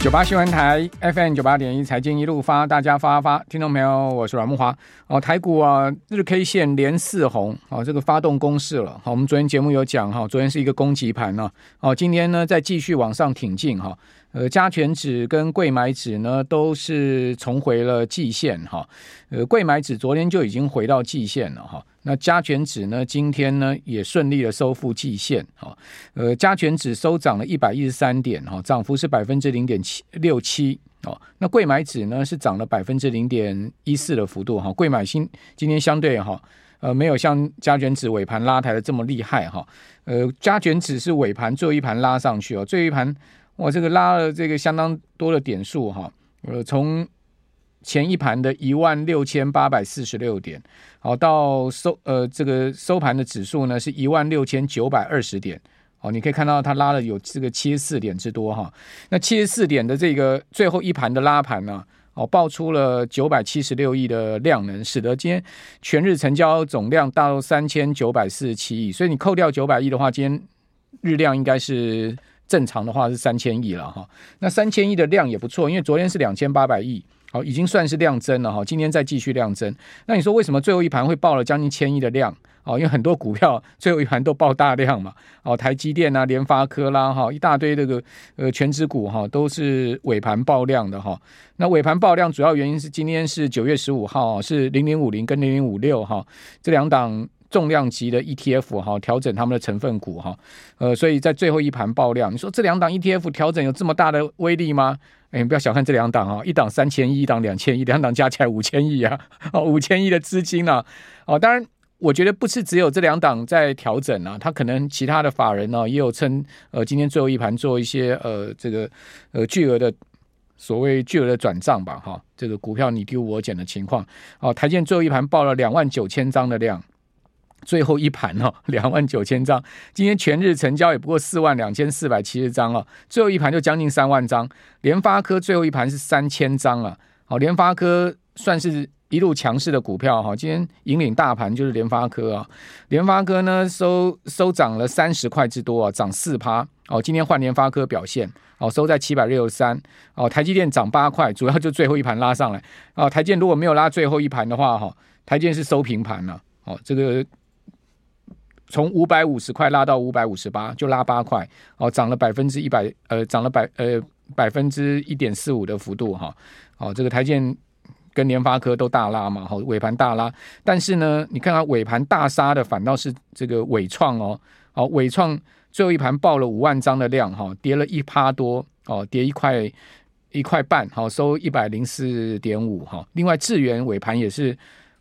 九八新闻台 FM 九八点一财经一路发，大家发发，听众朋友，我是阮木华。哦，台股啊，日 K 线连四红，哦，这个发动攻势了。好，我们昨天节目有讲哈，昨天是一个攻击盘呢。哦，今天呢再继续往上挺进哈。呃，加权指跟柜买指呢都是重回了季线哈。呃，柜买指昨天就已经回到季线了哈。那加权指呢，今天呢也顺利的收复季线哈。呃，加权指收涨了一百一十三点哈，涨幅是百分之零点七六七哦。那柜买指呢是涨了百分之零点一四的幅度哈。柜买新今天相对哈，呃，没有像加权指尾盘拉抬的这么厉害哈。呃，加权指是尾盘最后一盘拉上去哦，最后一盘。我这个拉了这个相当多的点数哈，呃，从前一盘的一万六千八百四十六点，好到收呃这个收盘的指数呢是一万六千九百二十点，哦，你可以看到它拉了有这个七十四点之多哈。那七十四点的这个最后一盘的拉盘呢，哦，爆出了九百七十六亿的量能，使得今天全日成交总量达到三千九百四十七亿，所以你扣掉九百亿的话，今天日量应该是。正常的话是三千亿了哈，那三千亿的量也不错，因为昨天是两千八百亿，好，已经算是量增了哈。今天再继续量增，那你说为什么最后一盘会爆了将近千亿的量？哦，因为很多股票 最后一盘都爆大量嘛，哦，台积电啊、联发科啦哈，一大堆这个呃权值股哈，都是尾盘爆量的哈。那尾盘爆量主要原因是今天是九月十五号，是零零五零跟零零五六哈这两档。重量级的 ETF 哈，调整他们的成分股哈，呃，所以在最后一盘爆量，你说这两档 ETF 调整有这么大的威力吗？哎，你不要小看这两档啊，一档三千亿，一档两千亿，两档加起来五千亿啊，哦，五千亿的资金啊，哦，当然，我觉得不是只有这两档在调整啊，他可能其他的法人呢也有趁呃今天最后一盘做一些呃这个呃巨额的所谓巨额的转账吧哈，这个股票你丢我捡的情况，哦，台建最后一盘爆了两万九千张的量。最后一盘哦，两万九千张，今天全日成交也不过四万两千四百七十张哦，最后一盘就将近三万张。联发科最后一盘是三千张啊，好，联发科算是一路强势的股票哈，今天引领大盘就是联发科啊，联发科呢收收涨了三十块之多啊，涨四趴。哦，今天换联发科表现。哦，收在七百六十三。哦，台积电涨八块，主要就最后一盘拉上来。哦，台积电如果没有拉最后一盘的话哈，台积电是收平盘了。哦，这个。从五百五十块拉到五百五十八，就拉八块，哦，涨了百分之一百，呃，涨了百呃百分之一点四五的幅度哈，哦，这个台建跟联发科都大拉嘛，好，尾盘大拉，但是呢，你看它尾盘大杀的反倒是这个伟创哦，好，伟创最后一盘爆了五万张的量哈，跌了一趴多，哦，跌一块一块半，好，收一百零四点五哈，另外智原尾盘也是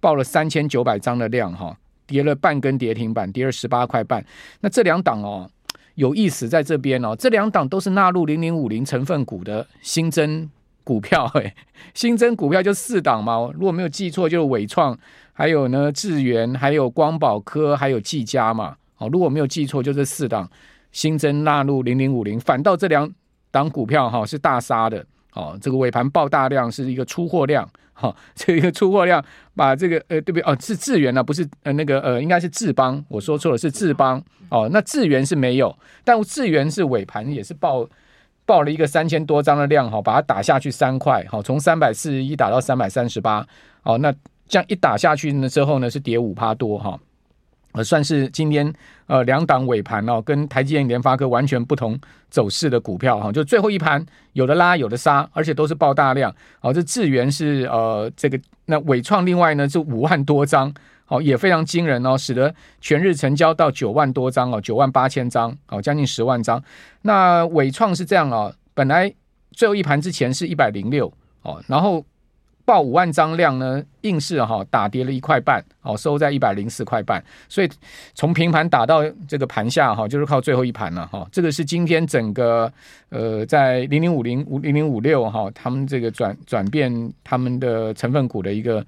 爆了三千九百张的量哈。跌了半根跌停板，跌了十八块半。那这两档哦，有意思在这边哦，这两档都是纳入零零五零成分股的新增股票。哎，新增股票就四档嘛，如果没有记错，就是纬创，还有呢智源，还有光宝科，还有技嘉嘛。哦，如果没有记错，就这四档新增纳入零零五零。反倒这两档股票哈是大杀的。哦，这个尾盘爆大量是一个出货量。好、哦，这个出货量把这个呃，对不对？哦，是智源呢，不是呃那个呃，应该是智邦，我说错了，是智邦。哦，那智源是没有，但智源是尾盘也是爆爆了一个三千多张的量，哈、哦，把它打下去三块，好、哦，从三百四十一打到三百三十八，哦，那这样一打下去呢之后呢，是跌五趴多，哈、哦。呃，算是今天呃两档尾盘哦，跟台积电、联发科完全不同走势的股票哈，就最后一盘有的拉有的杀，而且都是爆大量。好，这智源是呃这个那纬创另外呢是五万多张，好也非常惊人哦，使得全日成交到九万多张哦，九万八千张，哦将近十万张。那纬创是这样哦，本来最后一盘之前是一百零六哦，然后。报五万张量呢，硬是哈打跌了一块半，哦，收在一百零四块半，所以从平盘打到这个盘下哈，就是靠最后一盘了哈。这个是今天整个呃在零零五零五零零五六哈，他们这个转转变他们的成分股的一个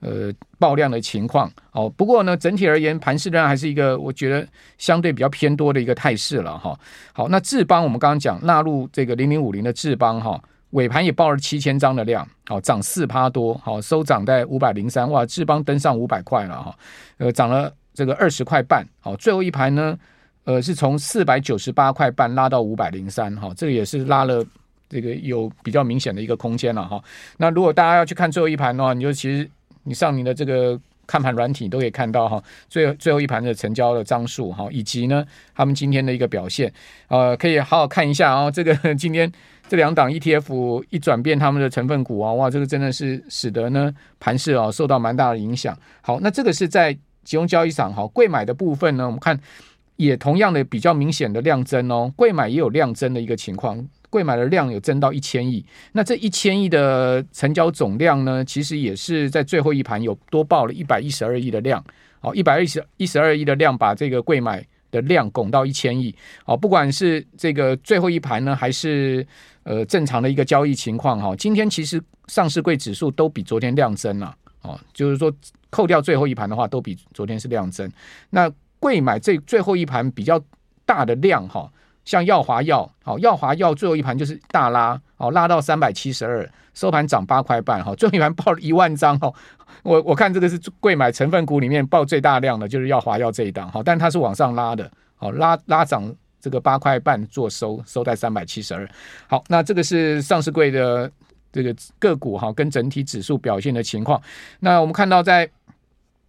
呃爆量的情况哦。不过呢，整体而言，盘势仍然还是一个我觉得相对比较偏多的一个态势了哈。好，那智邦我们刚刚讲纳入这个零零五零的智邦哈。尾盘也报了七千张的量，好涨四趴多，好收涨在五百零三，哇，智邦登上五百块了哈，呃，涨了这个二十块半，好，最后一盘呢，呃，是从四百九十八块半拉到五百零三，哈，这个也是拉了这个有比较明显的一个空间了哈。那如果大家要去看最后一盘的话，你就其实你上你的这个看盘软体都可以看到哈，最最后一盘的成交的张数哈，以及呢他们今天的一个表现，呃，可以好好看一下啊。这个 今天这两档 ETF 一转变他们的成分股啊，哇，这个真的是使得呢盘市啊受到蛮大的影响。好，那这个是在集中交易场哈，贵买的部分呢，我们看也同样的比较明显的量增哦，贵买也有量增的一个情况。贵买的量有增到一千亿，那这一千亿的成交总量呢，其实也是在最后一盘有多报了一百一十二亿的量，哦，一百一十一十二亿的量把这个贵买的量拱到一千亿，哦，不管是这个最后一盘呢，还是呃正常的一个交易情况哈，今天其实上市柜指数都比昨天量增了，哦，就是说扣掉最后一盘的话，都比昨天是量增。那柜买这最后一盘比较大的量哈。像耀华药，好，耀华药最后一盘就是大拉，哦，拉到三百七十二，收盘涨八块半，哈，最后一盘报了一万张，哈，我我看这个是柜买成分股里面报最大量的，就是耀华药这一档，哈，但它是往上拉的，哦，拉拉涨这个八块半做收，收在三百七十二，好，那这个是上市柜的这个个股哈，跟整体指数表现的情况，那我们看到在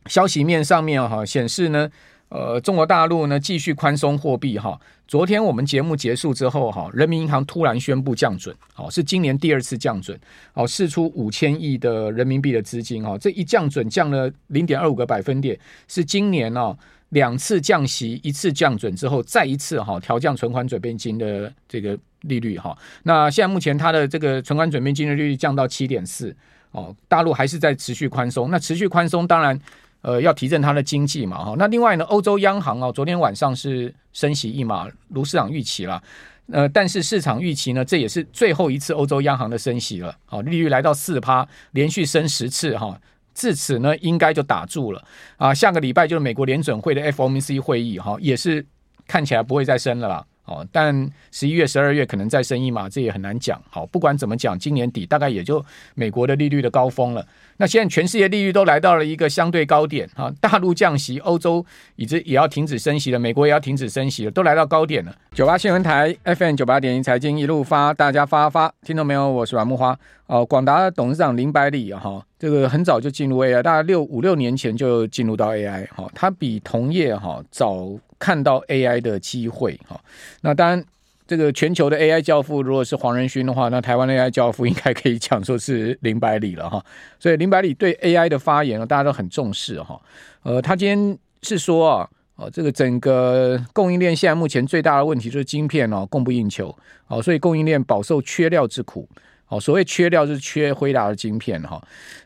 消息面上面哈，显示呢。呃，中国大陆呢继续宽松货币哈。昨天我们节目结束之后哈，人民银行突然宣布降准，好，是今年第二次降准，好，释出五千亿的人民币的资金哈。这一降准降了零点二五个百分点，是今年哦两次降息，一次降准之后再一次哈调降存款准备金的这个利率哈。那现在目前它的这个存款准备金的利率降到七点四哦，大陆还是在持续宽松，那持续宽松当然。呃，要提振它的经济嘛，哈。那另外呢，欧洲央行啊，昨天晚上是升息一码，卢市长预期了。呃，但是市场预期呢，这也是最后一次欧洲央行的升息了。好，利率来到四趴，连续升十次，哈，至此呢，应该就打住了。啊，下个礼拜就是美国联准会的 FOMC 会议，哈，也是看起来不会再升了啦。哦，但十一月、十二月可能再升一码，这也很难讲。好，不管怎么讲，今年底大概也就美国的利率的高峰了。那现在全世界利率都来到了一个相对高点啊，大陆降息，欧洲已经也要停止升息了，美国也要停止升息了，都来到高点了。九八新闻台 FM 九八点一财经一路发，大家发发，听到没有？我是阮木花。哦，广达董事长林百里哈，这个很早就进入 AI，大概六五六年前就进入到 AI 哈，他比同业哈早。看到 AI 的机会哈，那当然，这个全球的 AI 教父如果是黄仁勋的话，那台湾的 AI 教父应该可以讲说是林百里了哈。所以林百里对 AI 的发言呢，大家都很重视哈。呃，他今天是说啊，哦，这个整个供应链现在目前最大的问题就是晶片哦供不应求，哦，所以供应链饱受缺料之苦。哦，所谓缺料就是缺辉达的晶片哈，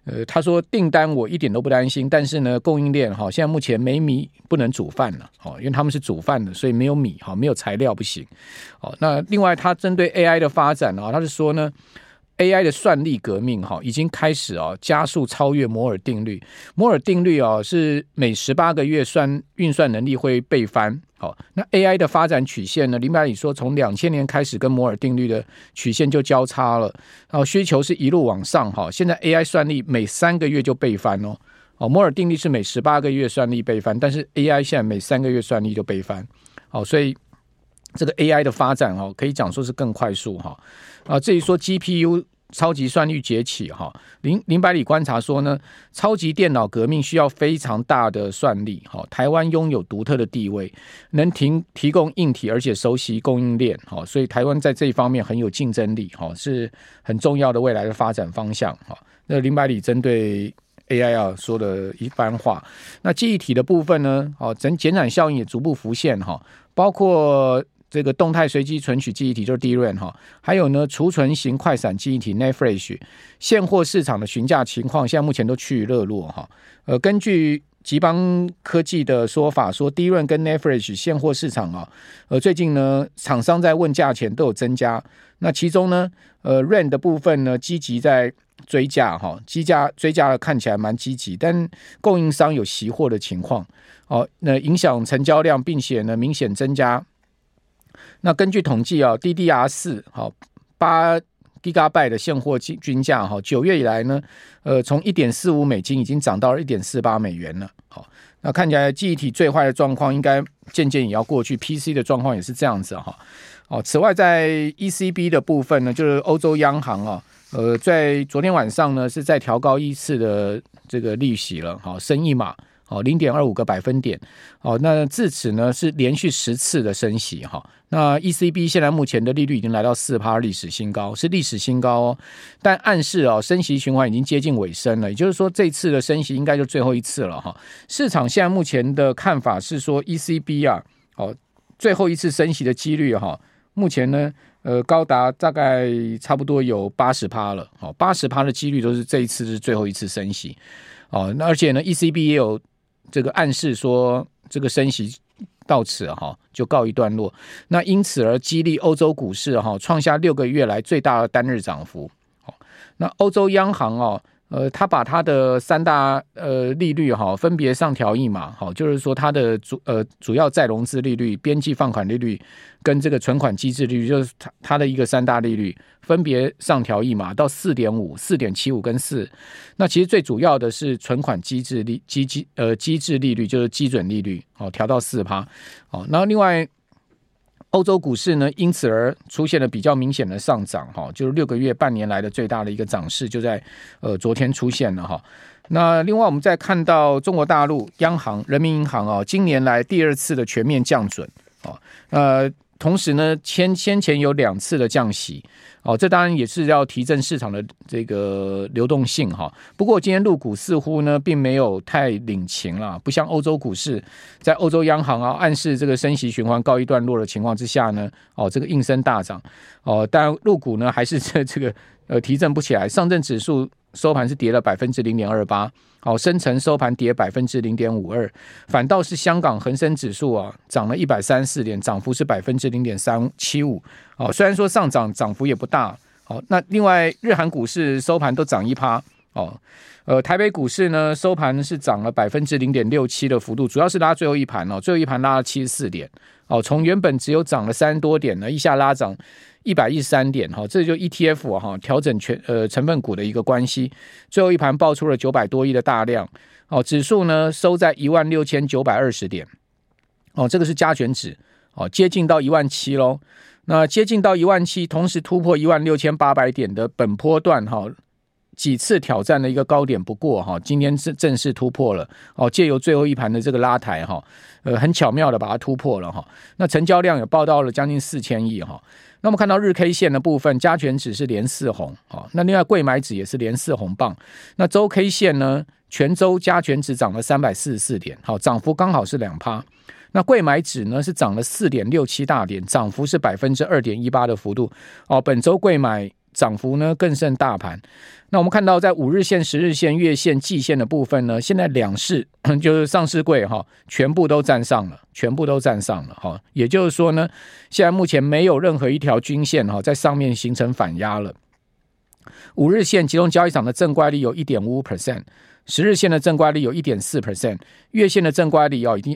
呃，他说订单我一点都不担心，但是呢，供应链哈，现在目前没米不能煮饭了，哦，因为他们是煮饭的，所以没有米哈，没有材料不行。哦，那另外他针对 AI 的发展啊，他是说呢。AI 的算力革命哈，已经开始啊，加速超越摩尔定律。摩尔定律啊，是每十八个月算运算能力会倍翻。好，那 AI 的发展曲线呢？林百里说，从两千年开始跟摩尔定律的曲线就交叉了。然后需求是一路往上哈，现在 AI 算力每三个月就倍翻哦。哦，摩尔定律是每十八个月算力倍翻，但是 AI 现在每三个月算力就倍翻。好，所以这个 AI 的发展哦，可以讲说是更快速哈。啊，至于说 GPU 超级算力崛起哈，林林百里观察说呢，超级电脑革命需要非常大的算力哈。台湾拥有独特的地位，能提提供硬体，而且熟悉供应链哈，所以台湾在这一方面很有竞争力哈，是很重要的未来的发展方向哈。那林百里针对 AI 啊说的一番话，那记忆体的部分呢，哦，整减产效应也逐步浮现哈，包括。这个动态随机存取记忆体就是 DRAM 哈，还有呢储存型快闪记忆体 NAND Flash，现货市场的询价情况现在目前都趋于热络哈。呃，根据吉邦科技的说法，说 DRAM 跟 NAND Flash 现货市场啊，呃，最近呢厂商在问价钱都有增加。那其中呢，呃，RAM 的部分呢积极在追价哈，积价追价的看起来蛮积极，但供应商有熄货的情况哦，那影响成交量，并且呢明显增加。那根据统计啊，DDR 四好八 Gigabyte 的现货均均价哈，九月以来呢，呃，从一点四五美金已经涨到了一点四八美元了。好，那看起来记忆体最坏的状况应该渐渐也要过去，PC 的状况也是这样子哈。哦，此外，在 ECB 的部分呢，就是欧洲央行啊，呃，在昨天晚上呢，是在调高一次的这个利息了，好，升一码，哦，零点二五个百分点，哦，那自此呢是连续十次的升息哈。那 ECB 现在目前的利率已经来到四趴，历史新高，是历史新高哦。但暗示哦，升息循环已经接近尾声了，也就是说，这次的升息应该就最后一次了哈。市场现在目前的看法是说，ECB 啊，哦，最后一次升息的几率哈。目前呢，呃，高达大概差不多有八十趴了，哦，八十趴的几率都是这一次是最后一次升息，哦，那而且呢，ECB 也有这个暗示说，这个升息到此哈就告一段落，那因此而激励欧洲股市哈创下六个月来最大的单日涨幅，那欧洲央行哦。呃，他把他的三大呃利率哈分别上调一码，好，就是说它的主呃主要再融资利率、边际放款利率跟这个存款机制利率，就是它它的一个三大利率分别上调一码到四点五、四点七五跟四。那其实最主要的是存款机制利机机呃机制利率，就是基准利率，哦，调到四趴，哦，然后另外。欧洲股市呢，因此而出现了比较明显的上涨，哈，就是六个月、半年来的最大的一个涨势，就在呃昨天出现了哈。那另外，我们再看到中国大陆央行人民银行啊，今年来第二次的全面降准，啊，呃。同时呢，先先前有两次的降息，哦，这当然也是要提振市场的这个流动性哈。不过今天入股似乎呢，并没有太领情了，不像欧洲股市，在欧洲央行啊暗示这个升息循环告一段落的情况之下呢，哦，这个应声大涨，哦，但入股呢还是这这个呃提振不起来，上证指数。收盘是跌了百分之零点二八，好，深成收盘跌百分之零点五二，反倒是香港恒生指数啊涨了一百三四点，涨幅是百分之零点三七五，哦，虽然说上涨涨幅也不大，好，那另外日韩股市收盘都涨一趴，哦，呃，台北股市呢收盘是涨了百分之零点六七的幅度，主要是拉最后一盘哦，最后一盘拉了七十四点，哦，从原本只有涨了三十多点呢，一下拉涨。一百一十三点哈，这就 ETF 哈调整全呃成分股的一个关系，最后一盘爆出了九百多亿的大量哦，指数呢收在一万六千九百二十点哦，这个是加权指哦，接近到一万七喽，那接近到一万七，同时突破一万六千八百点的本波段哈，几次挑战的一个高点不过哈，今天是正式突破了哦，借由最后一盘的这个拉抬哈，呃很巧妙的把它突破了哈，那成交量也报到了将近四千亿哈。那么看到日 K 线的部分，加权指是连四红，好，那另外贵买指也是连四红棒。那周 K 线呢，全周加权指涨了三百四十四点，好，涨幅刚好是两趴。那贵买指呢是涨了四点六七大点，涨幅是百分之二点一八的幅度。哦，本周贵买涨幅呢更胜大盘。那我们看到，在五日线、十日线、月线、季线的部分呢，现在两市 就是上市柜哈，全部都站上了，全部都站上了哈。也就是说呢，现在目前没有任何一条均线哈在上面形成反压了。五日线集中交易场的正乖离有一点五五 percent，十日线的正乖离有一点四 percent，月线的正乖离哦已经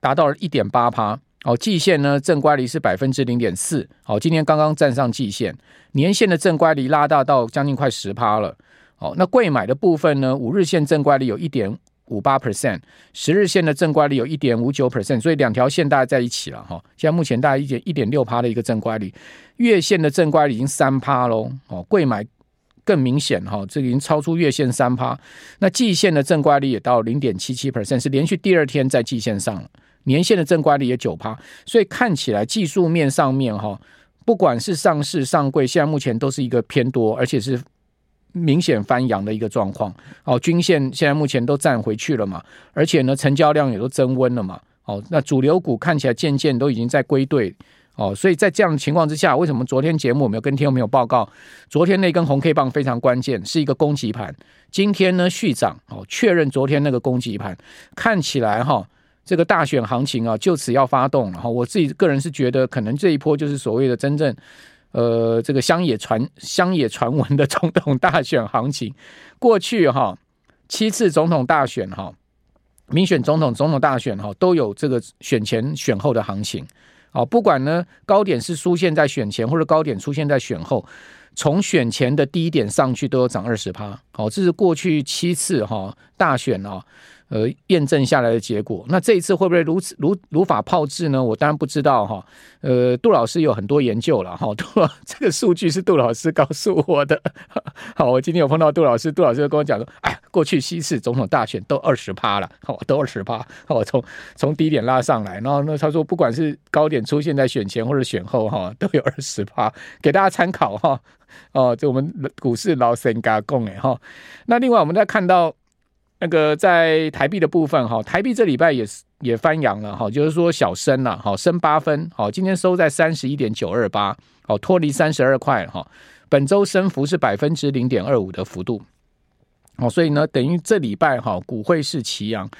达到了一点八趴。哦，季线呢正乖离是百分之零点四，好，今天刚刚站上季线，年线的正乖离拉大到将近快十趴了。哦，那柜买的部分呢，五日线正乖离有一点五八 percent，十日线的正乖离有一点五九 percent，所以两条线大概在一起了哈。现在目前大概一点一点六趴的一个正乖离，月线的正乖离已经三趴喽。哦，柜买更明显哈，这个已经超出月线三趴。那季线的正乖离也到零点七七 percent，是连续第二天在季线上了。年线的正乖离也九趴，所以看起来技术面上面哈，不管是上市上柜，现在目前都是一个偏多，而且是明显翻扬的一个状况。哦，均线现在目前都站回去了嘛，而且呢，成交量也都增温了嘛。哦，那主流股看起来渐渐都已经在归队。哦，所以在这样的情况之下，为什么昨天节目我们有跟听众朋友报告，昨天那根红 K 棒非常关键，是一个攻击盘。今天呢续涨，哦，确认昨天那个攻击盘看起来哈。这个大选行情啊，就此要发动了哈。我自己个人是觉得，可能这一波就是所谓的真正，呃，这个乡野传乡野传闻的总统大选行情。过去哈七次总统大选哈，民选总统总统大选哈，都有这个选前选后的行情。啊，不管呢高点是出现在选前，或者高点出现在选后。从选前的低点上去都有涨二十趴，好，这是过去七次哈大选啊。呃，验证下来的结果，那这一次会不会如此如如法炮制呢？我当然不知道哈。呃，杜老师有很多研究了哈。杜老这个数据是杜老师告诉我的。好，我今天有碰到杜老师，杜老师跟我讲说，哎，过去七次总统大选都二十趴了，好，都二十趴，好，从从低点拉上来，然后那他说，不管是高点出现在选前或者选后哈，都有二十趴，给大家参考哈。哦，这我们股市老神加讲哎哈。那另外我们再看到。那个在台币的部分哈，台币这礼拜也是也翻扬了哈，就是说小升了，哈升八分，好今天收在三十一点九二八，好脱离三十二块哈，本周升幅是百分之零点二五的幅度，好所以呢等于这礼拜哈股汇是齐扬，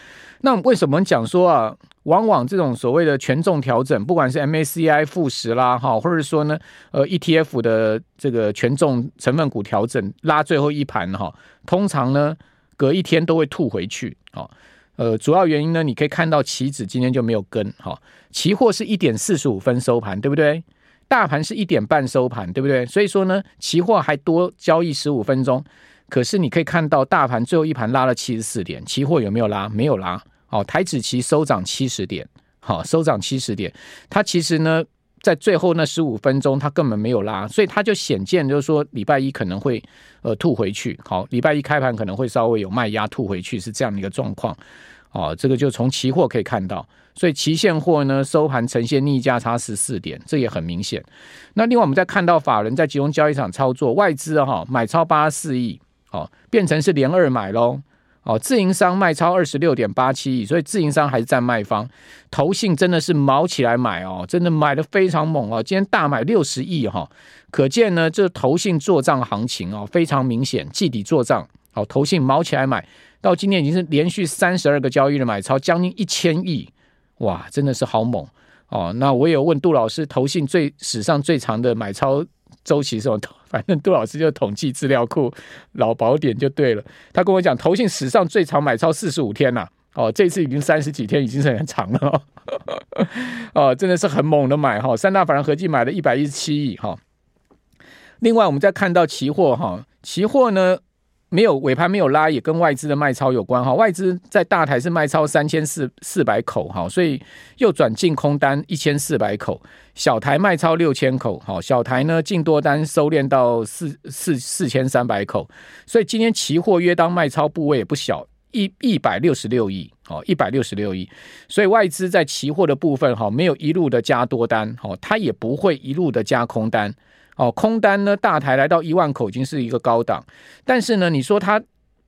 那为什么讲说啊，往往这种所谓的权重调整，不管是 MACI 复时啦哈，或者说呢呃 ETF 的这个权重成分股调整拉最后一盘哈，通常呢。隔一天都会吐回去，哦，呃，主要原因呢，你可以看到期指今天就没有跟，哈，期货是一点四十五分收盘，对不对？大盘是一点半收盘，对不对？所以说呢，期货还多交易十五分钟，可是你可以看到大盘最后一盘拉了七十四点，期货有没有拉？没有拉，哦，台指期收涨七十点，好，收涨七十点，它其实呢。在最后那十五分钟，它根本没有拉，所以它就显见就是说礼拜一可能会呃吐回去。好，礼拜一开盘可能会稍微有卖压吐回去，是这样的一个状况。哦，这个就从期货可以看到，所以期现货呢收盘呈现逆价差十四点，这也很明显。那另外我们再看到法人在集中交易场操作，外资哈买超八四亿，哦变成是连二买喽。哦，自营商卖超二十六点八七亿，所以自营商还是占卖方。投信真的是毛起来买哦，真的买的非常猛哦，今天大买六十亿哈，可见呢这投信做账行情哦非常明显，季底做账，好，投信毛起来买，到今天已经是连续三十二个交易日买超将近一千亿，哇，真的是好猛哦。那我有问杜老师，投信最史上最长的买超。周期是什么？反正杜老师就统计资料库老宝典就对了。他跟我讲，投信史上最长买超四十五天呐、哦，这次已经三十几天，已经是很长了哦。哦，真的是很猛的买哈。三大法人合计买了一百一十七亿哈。另外，我们再看到期货哈，期货呢。没有尾盘没有拉，也跟外资的卖超有关哈。外资在大台是卖超三千四四百口哈，所以又转进空单一千四百口。小台卖超六千口，哈，小台呢进多单收敛到四四四千三百口。所以今天期货约当卖超部位也不小，一一百六十六亿，哦，一百六十六亿。所以外资在期货的部分哈，没有一路的加多单，好，它也不会一路的加空单。哦，空单呢，大台来到一万口已经是一个高档，但是呢，你说它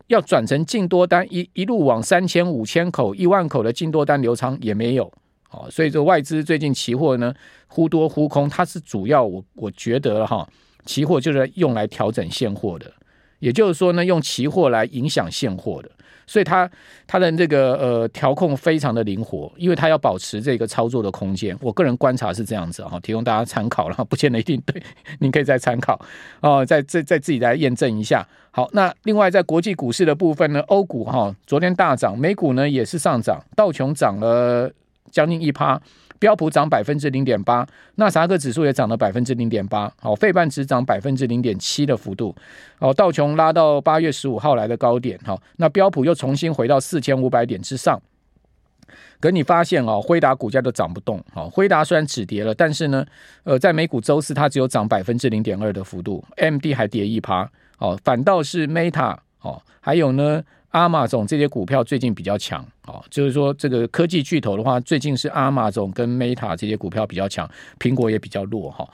要转成净多单，一一路往三千、五千口、一万口的净多单流仓也没有。哦，所以这外资最近期货呢忽多忽空，它是主要我我觉得哈，期货就是用来调整现货的，也就是说呢，用期货来影响现货的。所以它它的这个呃调控非常的灵活，因为它要保持这个操作的空间。我个人观察是这样子哈，提供大家参考了，不见得一定对，您可以再参考哦，再再再自己来验证一下。好，那另外在国际股市的部分呢，欧股哈昨天大涨，美股呢也是上涨，道琼涨了将近一趴。标普涨百分之零点八，纳斯达克指数也涨了百分之零点八，好，费半只涨百分之零点七的幅度，好，道琼拉到八月十五号来的高点，好，那标普又重新回到四千五百点之上，可你发现哦，辉达股价都涨不动，哦，辉达虽然止跌了，但是呢，呃，在美股周四它只有涨百分之零点二的幅度，M D 还跌一趴，哦，反倒是 Meta，哦，还有呢。阿玛总这些股票最近比较强，哦，就是说这个科技巨头的话，最近是阿玛总跟 Meta 这些股票比较强，苹果也比较弱哈。